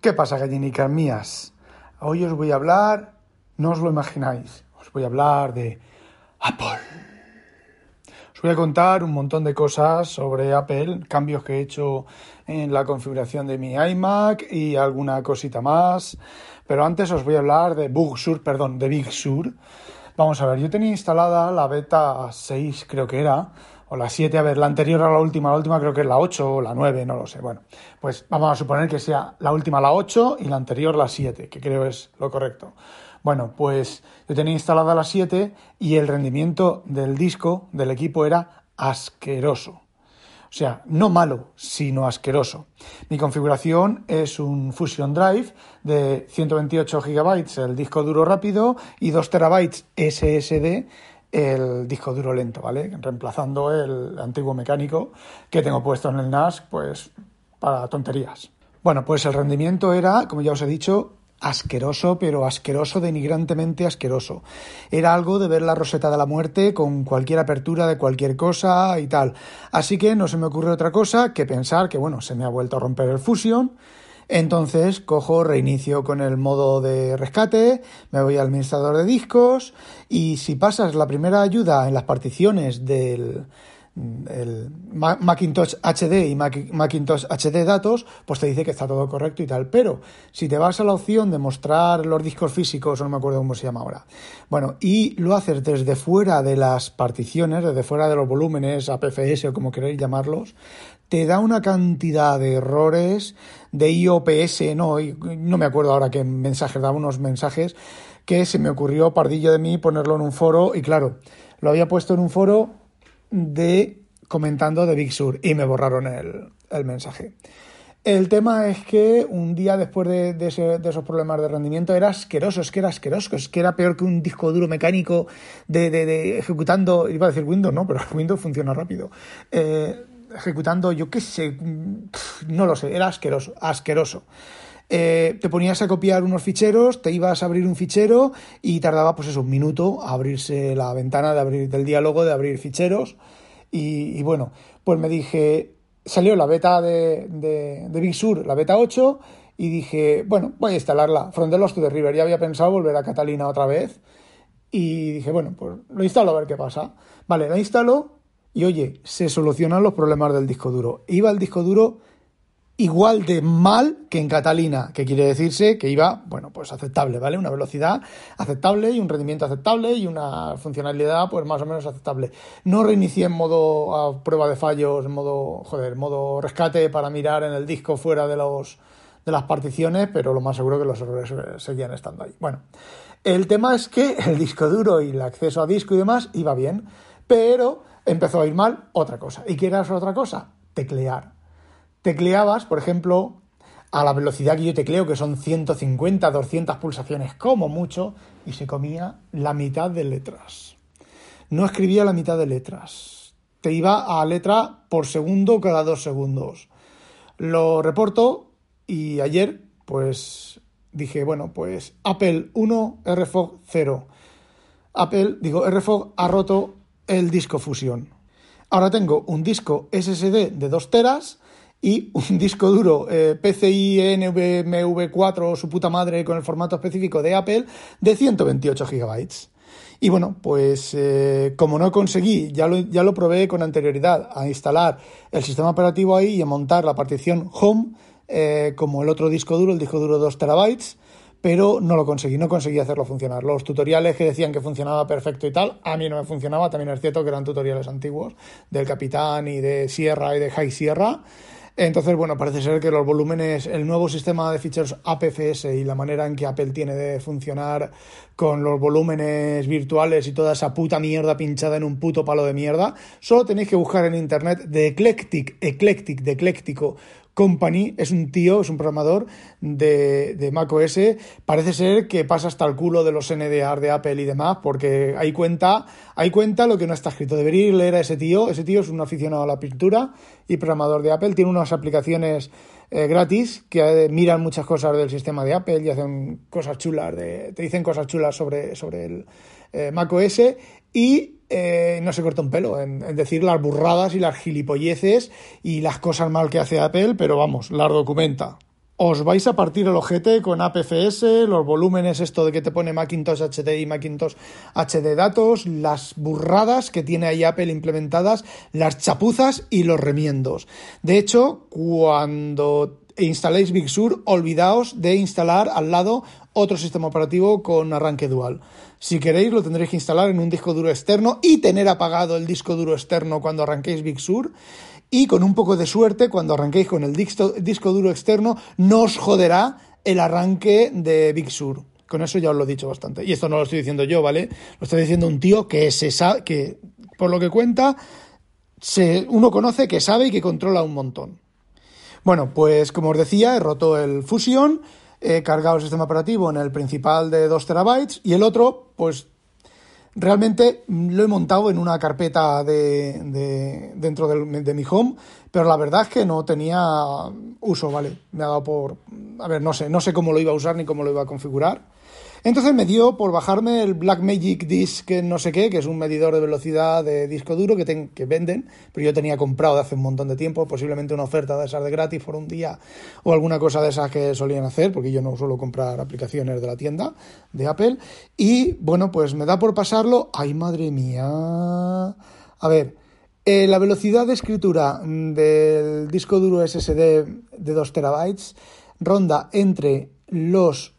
¿Qué pasa, gallinicas mías? Hoy os voy a hablar, no os lo imagináis, os voy a hablar de Apple. Os voy a contar un montón de cosas sobre Apple, cambios que he hecho en la configuración de mi iMac y alguna cosita más. Pero antes os voy a hablar de Bug Sur, perdón, de Big Sur. Vamos a ver, yo tenía instalada la beta 6, creo que era, o la 7, a ver, la anterior a la última, la última creo que es la 8 o la 9, no lo sé. Bueno, pues vamos a suponer que sea la última la 8 y la anterior la 7, que creo es lo correcto. Bueno, pues yo tenía instalada la 7 y el rendimiento del disco del equipo era asqueroso. O sea, no malo, sino asqueroso. Mi configuración es un Fusion Drive de 128 GB el disco duro rápido y 2 TB SSD el disco duro lento, ¿vale? Reemplazando el antiguo mecánico que tengo puesto en el NAS, pues para tonterías. Bueno, pues el rendimiento era, como ya os he dicho, asqueroso, pero asqueroso, denigrantemente asqueroso. Era algo de ver la roseta de la muerte con cualquier apertura de cualquier cosa y tal. Así que no se me ocurre otra cosa que pensar que, bueno, se me ha vuelto a romper el Fusion entonces cojo, reinicio con el modo de rescate, me voy al administrador de discos y si pasas la primera ayuda en las particiones del Macintosh HD y Macintosh HD datos, pues te dice que está todo correcto y tal. Pero si te vas a la opción de mostrar los discos físicos, no me acuerdo cómo se llama ahora, bueno, y lo haces desde fuera de las particiones, desde fuera de los volúmenes, APFS o como queréis llamarlos, te da una cantidad de errores de IOPS, no, no me acuerdo ahora qué mensajes, daba unos mensajes que se me ocurrió pardillo de mí ponerlo en un foro y claro, lo había puesto en un foro de comentando de Big Sur y me borraron el, mensaje. El tema es que un día después de, esos problemas de rendimiento era asqueroso, es que era asqueroso, es que era peor que un disco duro mecánico de, de ejecutando, iba a decir Windows, no, pero Windows funciona rápido. Eh, ejecutando, yo qué sé, no lo sé, era asqueroso, asqueroso. Eh, te ponías a copiar unos ficheros, te ibas a abrir un fichero y tardaba pues eso, un minuto a abrirse la ventana de abrir del diálogo de abrir ficheros. Y, bueno, pues me dije, salió la beta de, Big Sur, la beta 8, y dije, bueno, voy a instalarla. Lost to the River. Ya había pensado volver a Catalina otra vez. Y dije, bueno, pues lo instalo a ver qué pasa. Vale, la instalo y oye, se solucionan los problemas del disco duro. Iba el disco duro igual de mal que en Catalina, que quiere decirse que iba, bueno, pues aceptable, ¿vale? Una velocidad aceptable y un rendimiento aceptable y una funcionalidad pues más o menos aceptable. No reinicié en modo a prueba de fallos, en modo, joder, modo rescate para mirar en el disco fuera de los de las particiones, pero lo más seguro que los errores seguían estando ahí. Bueno, el tema es que el disco duro y el acceso a disco y demás iba bien, pero empezó a ir mal otra cosa. ¿Y qué era otra cosa? Teclear. Tecleabas, por ejemplo, a la velocidad que yo tecleo, que son 150, 200 pulsaciones como mucho, y se comía la mitad de letras. No escribía la mitad de letras. Te iba a letra por segundo cada dos segundos. Lo reporto y ayer, pues dije, bueno, pues Apple 1, RFOG 0. Apple, digo, RFOG ha roto el disco fusión. Ahora tengo un disco SSD de 2 teras y un disco duro eh, PCI NVMe 4 o su puta madre con el formato específico de Apple de 128 GB. Y bueno, pues eh, como no conseguí, ya lo, ya lo probé con anterioridad, a instalar el sistema operativo ahí y a montar la partición Home eh, como el otro disco duro, el disco duro 2 terabytes, pero no lo conseguí, no conseguí hacerlo funcionar. Los tutoriales que decían que funcionaba perfecto y tal, a mí no me funcionaba, también es cierto que eran tutoriales antiguos del Capitán y de Sierra y de High Sierra. Entonces, bueno, parece ser que los volúmenes, el nuevo sistema de ficheros APFS y la manera en que Apple tiene de funcionar con los volúmenes virtuales y toda esa puta mierda pinchada en un puto palo de mierda, solo tenéis que buscar en internet de Eclectic, Eclectic, de Company es un tío, es un programador de, de macOS. Parece ser que pasa hasta el culo de los NDR de Apple y demás, porque hay cuenta, hay cuenta lo que no está escrito. Debería leer a ese tío. Ese tío es un aficionado a la pintura y programador de Apple. Tiene unas aplicaciones eh, gratis que eh, miran muchas cosas del sistema de Apple y hacen cosas chulas, de, te dicen cosas chulas sobre, sobre el eh, macOS y no se corta un pelo en, decir las burradas y las gilipolleces y las cosas mal que hace Apple, pero vamos, las documenta. Os vais a partir el ojete con APFS, los volúmenes, esto de que te pone Macintosh HD y Macintosh HD datos, las burradas que tiene ahí Apple implementadas, las chapuzas y los remiendos. De hecho, cuando instaléis Big Sur, olvidaos de instalar al lado otro sistema operativo con arranque dual. Si queréis, lo tendréis que instalar en un disco duro externo y tener apagado el disco duro externo cuando arranquéis Big Sur. Y con un poco de suerte, cuando arranquéis con el disco, disco duro externo, no os joderá el arranque de Big Sur. Con eso ya os lo he dicho bastante. Y esto no lo estoy diciendo yo, ¿vale? Lo estoy diciendo un tío que se sabe, que por lo que cuenta, se, uno conoce que sabe y que controla un montón. Bueno, pues como os decía, he roto el Fusion he cargado el sistema operativo en el principal de 2 terabytes y el otro, pues realmente lo he montado en una carpeta de, dentro de, de, mi home, pero la verdad es que no tenía uso, ¿vale? Me ha dado por... A ver, no sé, no sé cómo lo iba a usar ni cómo lo iba a configurar. Entonces me dio por bajarme el Blackmagic Disk no sé qué, que es un medidor de velocidad de disco duro que, que venden, pero yo tenía comprado de hace un montón de tiempo, posiblemente una oferta de esas de gratis por un día o alguna cosa de esas que solían hacer, porque yo no suelo comprar aplicaciones de la tienda de Apple. Y bueno, pues me da por pasarlo. ¡Ay, madre mía! A ver, eh, la velocidad de escritura del disco duro SSD de 2 terabytes ronda entre los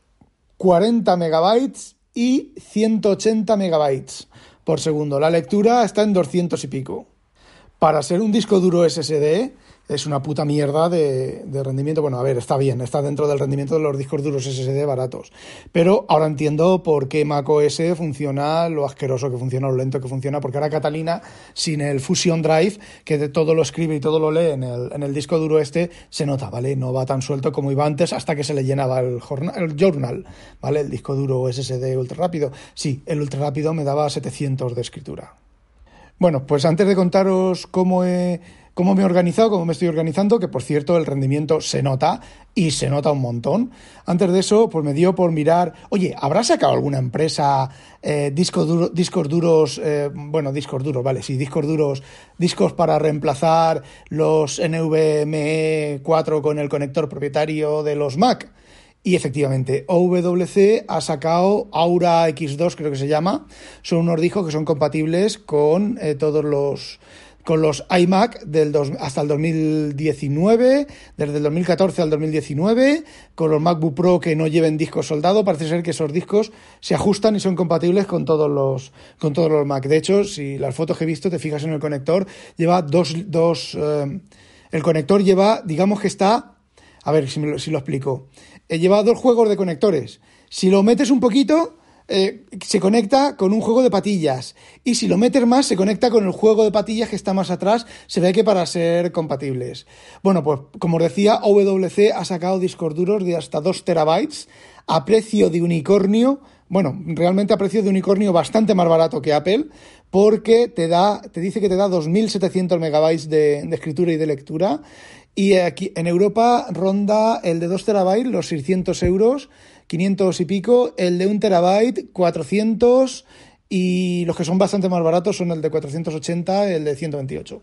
40 megabytes y 180 megabytes por segundo. La lectura está en 200 y pico. Para ser un disco duro SSD, es una puta mierda de, rendimiento. Bueno, a ver, está bien, está dentro del rendimiento de los discos duros SSD baratos. Pero ahora entiendo por qué macOS funciona lo asqueroso que funciona, lo lento que funciona, porque ahora Catalina, sin el Fusion Drive, que de todo lo escribe y todo lo lee en el, en el disco duro este, se nota, ¿vale? No va tan suelto como iba antes hasta que se le llenaba el, el journal, ¿vale? El disco duro SSD ultra rápido. Sí, el ultra rápido me daba 700 de escritura. Bueno, pues antes de contaros cómo he cómo me he organizado, cómo me estoy organizando, que por cierto el rendimiento se nota y se nota un montón. Antes de eso, pues me dio por mirar, oye, ¿habrá sacado alguna empresa eh, discos, discos duros, eh, bueno, discos duros, vale, sí, discos duros, discos para reemplazar los NVMe 4 con el conector propietario de los Mac? Y efectivamente, OWC ha sacado Aura X2, creo que se llama. Son unos discos que son compatibles con eh, todos los con los iMac del hasta el 2019, desde el 2014 al 2019, con los MacBook Pro que no lleven discos soldados, parece ser que esos discos se ajustan y son compatibles con todos los, con todos los Mac. De hecho, si las fotos que he visto te fijas en el conector, lleva dos, dos eh, el conector lleva, digamos que está, a ver si, lo, si lo explico, eh, lleva dos juegos de conectores. Si lo metes un poquito, eh, se conecta con un juego de patillas. Y si lo metes más, se conecta con el juego de patillas que está más atrás. Se ve que para ser compatibles. Bueno, pues como os decía, OWC ha sacado discos duros de hasta 2 terabytes a precio de unicornio. Bueno, realmente a precio de unicornio bastante más barato que Apple, porque te da, te dice que te da 2.700 megabytes de, de escritura y de lectura. Y aquí en Europa ronda el de 2 terabytes los 600 euros 500 y pico, el de un terabyte 400 y los que son bastante más baratos son el de 480, el de 128.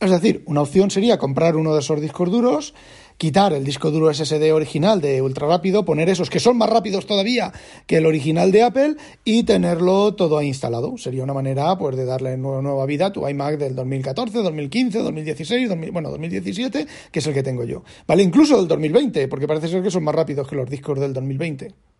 Es decir, una opción sería comprar uno de esos discos duros, quitar el disco duro SSD original de ultra rápido, poner esos que son más rápidos todavía que el original de Apple y tenerlo todo ahí instalado. Sería una manera pues de darle nueva, nueva vida a tu iMac del 2014, 2015, 2016, bueno, 2017, que es el que tengo yo. Vale, incluso del 2020, porque parece ser que son más rápidos que los discos del 2020.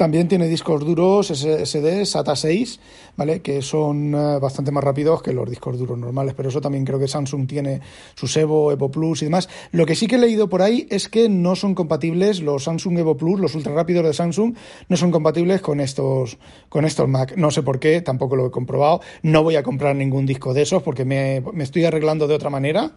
También tiene discos duros SSD SATA 6, ¿vale? Que son eh, bastante más rápidos que los discos duros normales, pero eso también creo que Samsung tiene su Evo, Evo Plus y demás. Lo que sí que he leído por ahí es que no son compatibles los Samsung Evo Plus, los ultra rápidos de Samsung, no son compatibles con estos, con estos Mac. No sé por qué, tampoco lo he comprobado. No voy a comprar ningún disco de esos porque me estoy arreglando de otra manera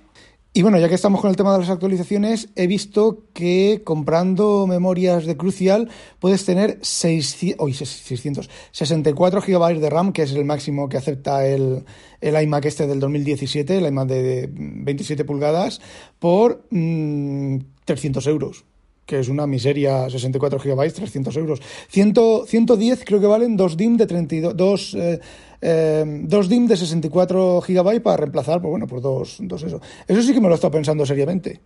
Y bueno, ya que estamos con el tema de las actualizaciones, he visto que comprando memorias de Crucial puedes tener 600, 600, 64 GB de RAM, que es el máximo que acepta el, el iMac este del 2017, el iMac de 27 pulgadas, por 300 mm, euros que es una miseria, 64 GB, 300 euros. 100, 110 creo que valen dos DIM de 32, dos, eh, eh, dos DIM de 64 GB para reemplazar, pues bueno, por dos, dos eso. Eso sí que me lo he estado pensando seriamente.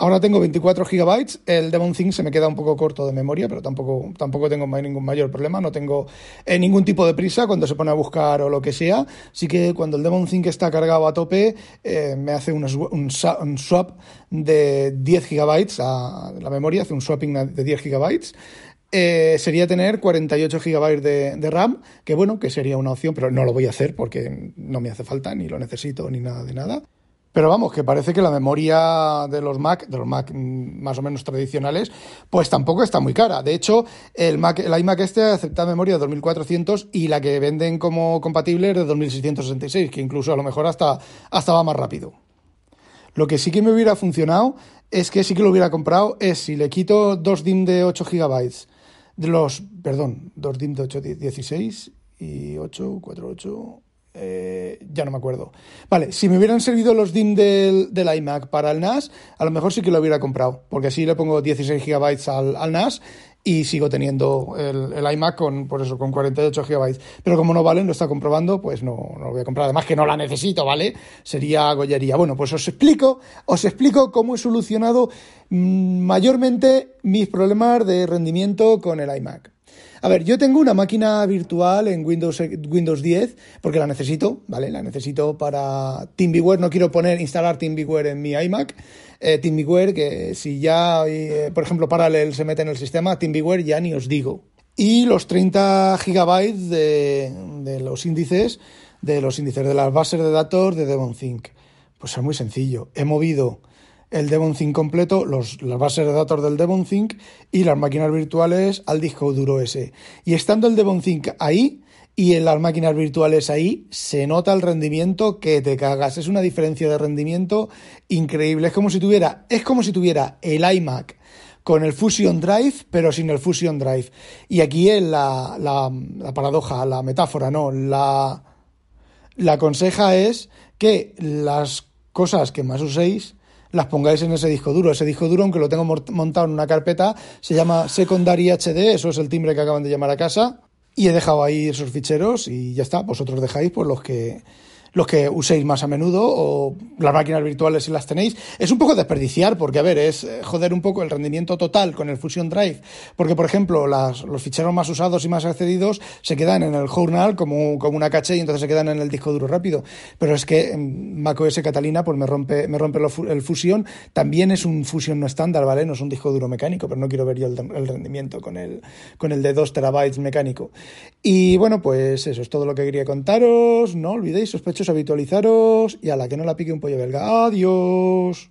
Ahora tengo 24 GB, el Demon Thing se me queda un poco corto de memoria, pero tampoco, tampoco tengo ningún mayor problema, no tengo eh, ningún tipo de prisa cuando se pone a buscar o lo que sea. Así que cuando el Demon Thing está cargado a tope, eh, me hace un, un, swap de 10 GB a la memoria, hace un swapping de 10 GB. Eh, sería tener 48 GB de, de, RAM, que bueno, que sería una opción, pero no lo voy a hacer porque no me hace falta, ni lo necesito, ni nada de nada. Pero vamos, que parece que la memoria de los Mac, de los Mac más o menos tradicionales, pues tampoco está muy cara. De hecho, el, Mac, el iMac este acepta memoria de 2400 y la que venden como compatible es de 2666, que incluso a lo mejor hasta, hasta va más rápido. Lo que sí que me hubiera funcionado es que sí que lo hubiera comprado es si le quito dos DIM de 8 GB, los, perdón, dos DIM de 8, 16 y 8, 4, 8, eh, ya no me acuerdo. Vale, si me hubieran servido los DIM del, del, iMac para el NAS, a lo mejor sí que lo hubiera comprado, porque así le pongo 16 GB al, al NAS y sigo teniendo el, el, iMac con, por eso, con 48 GB. Pero como no valen, lo está comprobando, pues no, no, lo voy a comprar. Además que no la necesito, ¿vale? Sería gollería. Bueno, pues os explico, os explico cómo he solucionado mm, mayormente mis problemas de rendimiento con el iMac. A ver, yo tengo una máquina virtual en Windows, Windows 10 porque la necesito, ¿vale? La necesito para TeamViewer. No quiero poner, instalar TeamViewer en mi iMac. Eh, TeamViewer, que si ya, eh, por ejemplo, Parallel se mete en el sistema, TeamViewer ya ni os digo. Y los 30 gigabytes de, de los índices, de los índices de las bases de datos de DevonThink. Pues es muy sencillo. He movido el DevonThink completo, los, las bases de datos del DevonThink y las máquinas virtuales al disco duro ese. Y estando el DevonThink ahí y en las máquinas virtuales ahí, se nota el rendimiento que te cagas. Es una diferencia de rendimiento increíble. Es como si tuviera, es como si tuviera el iMac con el Fusion Drive, pero sin el Fusion Drive. Y aquí es la, la, la paradoja, la metáfora, no, la, la conseja es que las cosas que más uséis las pongáis en ese disco duro. Ese disco duro, aunque lo tengo montado en una carpeta, se llama Secondary HD, eso es el timbre que acaban de llamar a casa. Y he dejado ahí esos ficheros y ya está. Vosotros dejáis pues los que los que uséis más a menudo o las máquinas virtuales si las tenéis. Es un poco desperdiciar porque, a ver, es eh, joder un poco el rendimiento total con el Fusion Drive. Porque, por ejemplo, las, los ficheros más usados y más accedidos se quedan en el journal como, como una caché y entonces se quedan en el disco duro rápido. Pero es que macOS Catalina pues me rompe, me rompe el Fusion. También es un Fusion no estándar, ¿vale? No es un disco duro mecánico, pero no quiero ver yo el, el rendimiento con el, con el de 2 terabytes mecánico. Y bueno, pues eso es todo lo que quería contaros. No olvidéis, sospechosos habitualizaros y a la que no la pique un pollo belga. Adiós.